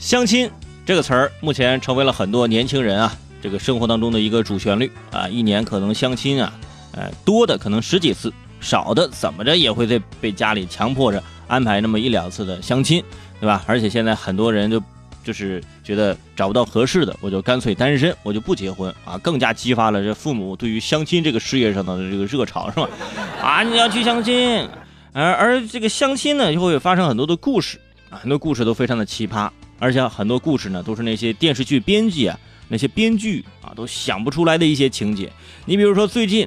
相亲这个词儿目前成为了很多年轻人啊这个生活当中的一个主旋律啊，一年可能相亲啊，呃多的可能十几次，少的怎么着也会被被家里强迫着安排那么一两次的相亲，对吧？而且现在很多人就就是觉得找不到合适的，我就干脆单身，我就不结婚啊，更加激发了这父母对于相亲这个事业上的这个热潮，是吧？啊，你要去相亲，而而这个相亲呢，就会发生很多的故事啊，很多故事都非常的奇葩。而且很多故事呢，都是那些电视剧编辑啊，那些编剧啊，都想不出来的一些情节。你比如说，最近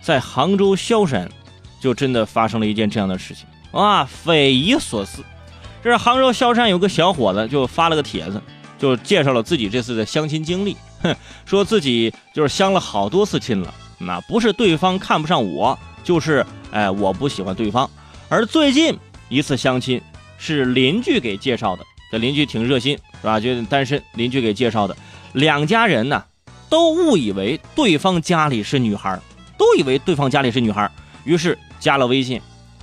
在杭州萧山，就真的发生了一件这样的事情啊，匪夷所思。这是杭州萧山有个小伙子就发了个帖子，就介绍了自己这次的相亲经历，哼，说自己就是相了好多次亲了，那不是对方看不上我，就是哎我不喜欢对方。而最近一次相亲是邻居给介绍的。这邻居挺热心，是吧？就单身，邻居给介绍的。两家人呢，都误以为对方家里是女孩，都以为对方家里是女孩，于是加了微信，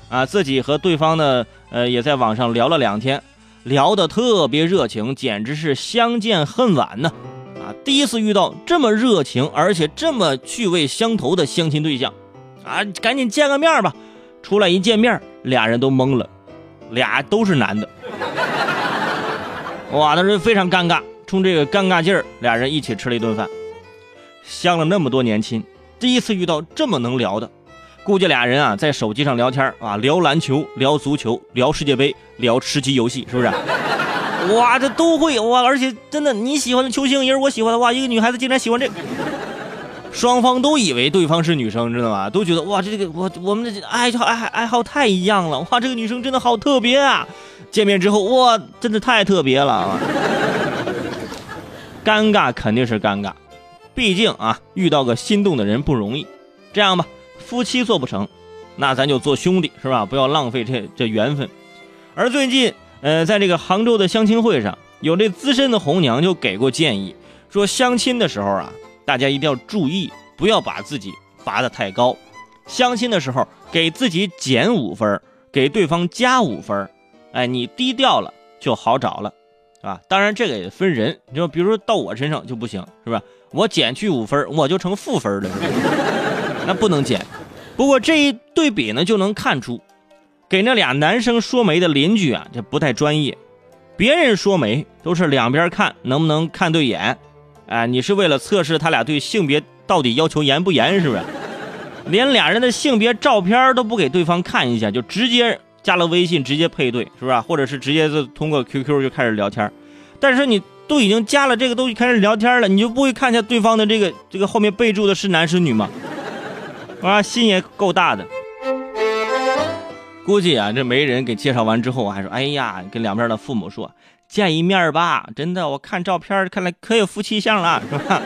啊，自己和对方呢，呃，也在网上聊了两天，聊得特别热情，简直是相见恨晚呢。啊，第一次遇到这么热情而且这么趣味相投的相亲对象，啊，赶紧见个面吧。出来一见面，俩人都懵了，俩都是男的。哇，那是非常尴尬。冲这个尴尬劲儿，俩人一起吃了一顿饭。相了那么多年亲，第一次遇到这么能聊的，估计俩人啊在手机上聊天啊，聊篮球、聊足球、聊世界杯、聊吃鸡游戏，是不是？哇，这都会哇！而且真的，你喜欢的球星也是我喜欢的哇！一个女孩子竟然喜欢这，双方都以为对方是女生，知道吗？都觉得哇，这个我我们的爱爱爱好太一样了哇！这个女生真的好特别啊！见面之后，哇，真的太特别了啊！尴尬肯定是尴尬，毕竟啊，遇到个心动的人不容易。这样吧，夫妻做不成，那咱就做兄弟，是吧？不要浪费这这缘分。而最近，呃，在这个杭州的相亲会上，有这资深的红娘就给过建议，说相亲的时候啊，大家一定要注意，不要把自己拔得太高。相亲的时候，给自己减五分，给对方加五分。哎，你低调了就好找了，啊，当然这个也分人，就比如说到我身上就不行，是吧？我减去五分，我就成负分了，那不能减。不过这一对比呢，就能看出，给那俩男生说媒的邻居啊，这不太专业。别人说媒都是两边看能不能看对眼，哎，你是为了测试他俩对性别到底要求严不严，是不是？连俩人的性别照片都不给对方看一下，就直接。加了微信直接配对是不是？或者是直接就通过 QQ 就开始聊天但是你都已经加了这个，东西开始聊天了，你就不会看一下对方的这个这个后面备注的是男是女吗？啊，心也够大的。估计啊，这媒人给介绍完之后，还说：“哎呀，跟两边的父母说见一面吧。”真的，我看照片，看来可有夫妻相了，是吧？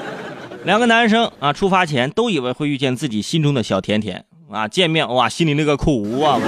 两个男生啊，出发前都以为会遇见自己心中的小甜甜啊，见面哇，心里那个苦啊！